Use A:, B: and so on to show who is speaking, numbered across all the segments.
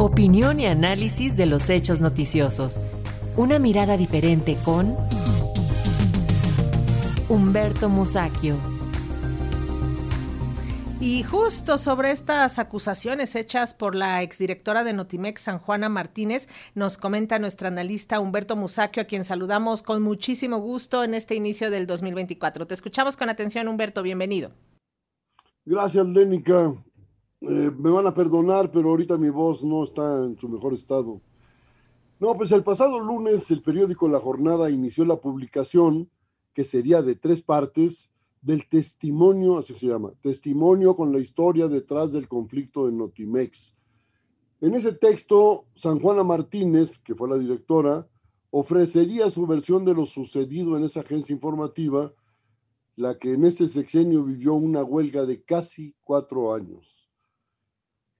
A: Opinión y análisis de los hechos noticiosos. Una mirada diferente con Humberto Musacchio.
B: Y justo sobre estas acusaciones hechas por la exdirectora de Notimex, San Juana Martínez, nos comenta nuestra analista Humberto Musacchio, a quien saludamos con muchísimo gusto en este inicio del 2024. Te escuchamos con atención, Humberto, bienvenido.
C: Gracias, Lénica. Eh, me van a perdonar, pero ahorita mi voz no está en su mejor estado. No, pues el pasado lunes el periódico La Jornada inició la publicación, que sería de tres partes, del testimonio, así se llama, testimonio con la historia detrás del conflicto en Notimex. En ese texto, San Juana Martínez, que fue la directora, ofrecería su versión de lo sucedido en esa agencia informativa, la que en ese sexenio vivió una huelga de casi cuatro años.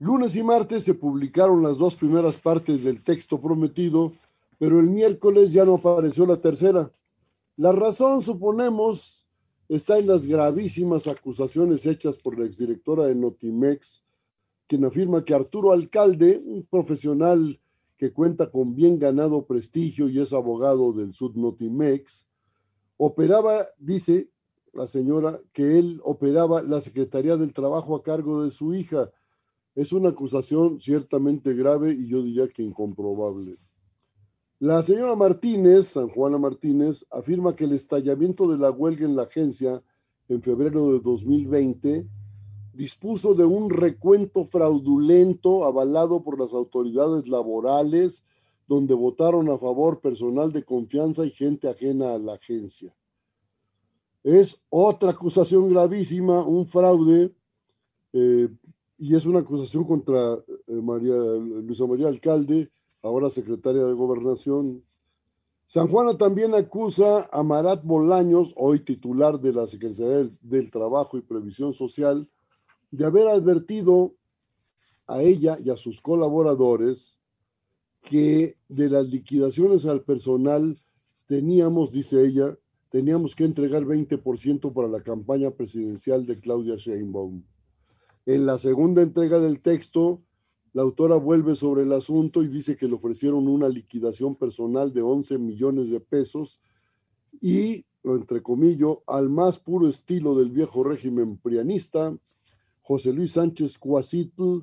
C: Lunes y martes se publicaron las dos primeras partes del texto prometido, pero el miércoles ya no apareció la tercera. La razón, suponemos, está en las gravísimas acusaciones hechas por la exdirectora de Notimex, quien afirma que Arturo Alcalde, un profesional que cuenta con bien ganado prestigio y es abogado del Sud Notimex, operaba, dice la señora, que él operaba la Secretaría del Trabajo a cargo de su hija, es una acusación ciertamente grave y yo diría que incomprobable. La señora Martínez, San Juana Martínez, afirma que el estallamiento de la huelga en la agencia en febrero de 2020 dispuso de un recuento fraudulento avalado por las autoridades laborales, donde votaron a favor personal de confianza y gente ajena a la agencia. Es otra acusación gravísima, un fraude eh, y es una acusación contra eh, María, Luisa María Alcalde, ahora secretaria de Gobernación. San Juana también acusa a Marat Bolaños, hoy titular de la Secretaría del, del Trabajo y Previsión Social, de haber advertido a ella y a sus colaboradores que de las liquidaciones al personal teníamos, dice ella, teníamos que entregar 20% para la campaña presidencial de Claudia Sheinbaum. En la segunda entrega del texto, la autora vuelve sobre el asunto y dice que le ofrecieron una liquidación personal de 11 millones de pesos y, lo entrecomillo, al más puro estilo del viejo régimen prianista, José Luis Sánchez Cuasitl,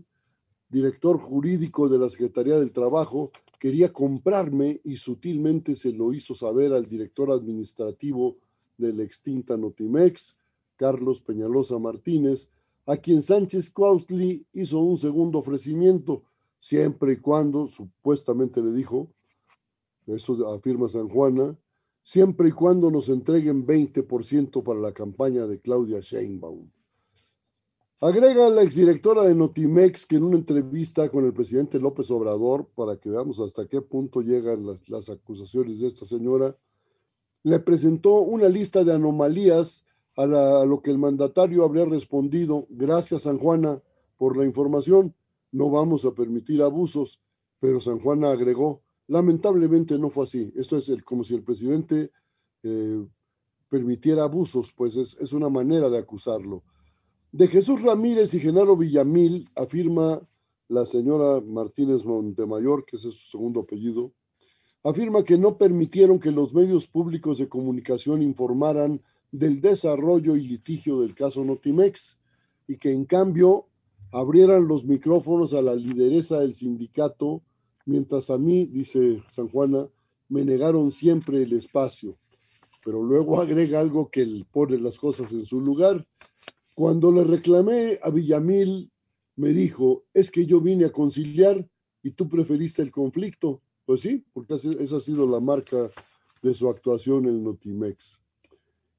C: director jurídico de la Secretaría del Trabajo, quería comprarme y sutilmente se lo hizo saber al director administrativo de la extinta Notimex, Carlos Peñalosa Martínez, a quien Sánchez Cuautli hizo un segundo ofrecimiento, siempre y cuando, supuestamente le dijo, eso afirma San Juana, siempre y cuando nos entreguen 20% para la campaña de Claudia Sheinbaum. Agrega la exdirectora de Notimex que en una entrevista con el presidente López Obrador, para que veamos hasta qué punto llegan las, las acusaciones de esta señora, le presentó una lista de anomalías a, lo que el mandatario habría respondido, gracias San Juana por la información, no vamos a permitir abusos, pero San Juana agregó, lamentablemente no fue así, esto es el, como si el presidente eh, permitiera abusos, pues es, es una manera de acusarlo. De Jesús Ramírez y Genaro Villamil, afirma la señora Martínez Montemayor, que es su segundo apellido, afirma que no permitieron que los medios públicos de comunicación informaran del desarrollo y litigio del caso Notimex y que en cambio abrieran los micrófonos a la lideresa del sindicato, mientras a mí, dice San Juana, me negaron siempre el espacio. Pero luego agrega algo que pone las cosas en su lugar. Cuando le reclamé a Villamil, me dijo, es que yo vine a conciliar y tú preferiste el conflicto. Pues sí, porque esa ha sido la marca de su actuación en Notimex.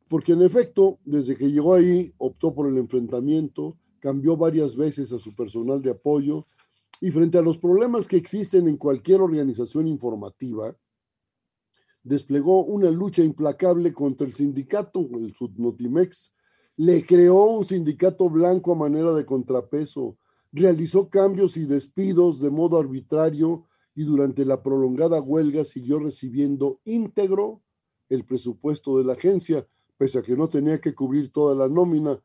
C: Porque en efecto, desde que llegó ahí, optó por el enfrentamiento, cambió varias veces a su personal de apoyo y frente a los problemas que existen en cualquier organización informativa, desplegó una lucha implacable contra el sindicato, el Subnotimex, le creó un sindicato blanco a manera de contrapeso, realizó cambios y despidos de modo arbitrario y durante la prolongada huelga siguió recibiendo íntegro el presupuesto de la agencia, pese a que no tenía que cubrir toda la nómina,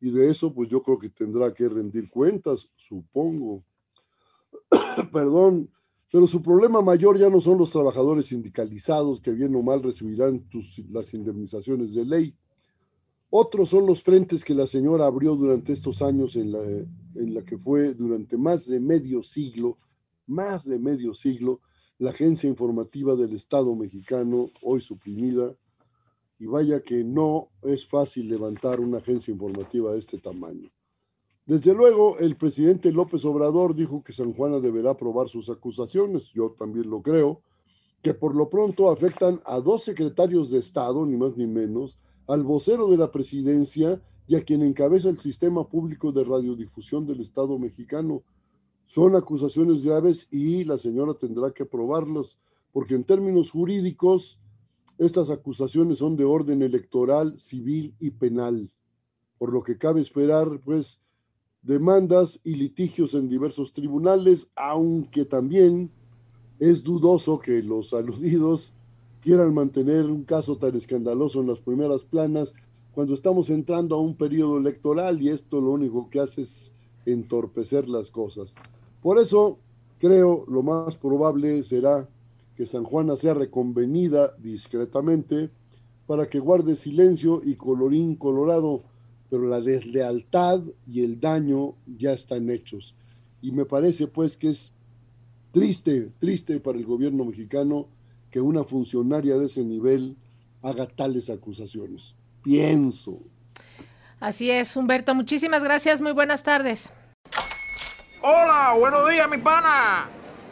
C: y de eso pues yo creo que tendrá que rendir cuentas, supongo. Perdón, pero su problema mayor ya no son los trabajadores sindicalizados que bien o mal recibirán las indemnizaciones de ley. Otros son los frentes que la señora abrió durante estos años en la, en la que fue durante más de medio siglo, más de medio siglo, la agencia informativa del Estado mexicano, hoy suprimida, y vaya que no es fácil levantar una agencia informativa de este tamaño. Desde luego, el presidente López Obrador dijo que San Juana deberá probar sus acusaciones, yo también lo creo, que por lo pronto afectan a dos secretarios de Estado, ni más ni menos, al vocero de la presidencia y a quien encabeza el sistema público de radiodifusión del Estado mexicano. Son acusaciones graves y la señora tendrá que probarlas, porque en términos jurídicos, estas acusaciones son de orden electoral, civil y penal, por lo que cabe esperar, pues, demandas y litigios en diversos tribunales, aunque también es dudoso que los aludidos quieran mantener un caso tan escandaloso en las primeras planas cuando estamos entrando a un periodo electoral y esto lo único que hace es entorpecer las cosas. Por eso creo lo más probable será que San Juana sea reconvenida discretamente para que guarde silencio y colorín colorado, pero la deslealtad y el daño ya están hechos. Y me parece pues que es triste, triste para el gobierno mexicano que una funcionaria de ese nivel haga tales acusaciones. Pienso.
B: Así es, Humberto. Muchísimas gracias. Muy buenas tardes.
D: Hola, buenos días, mi pana.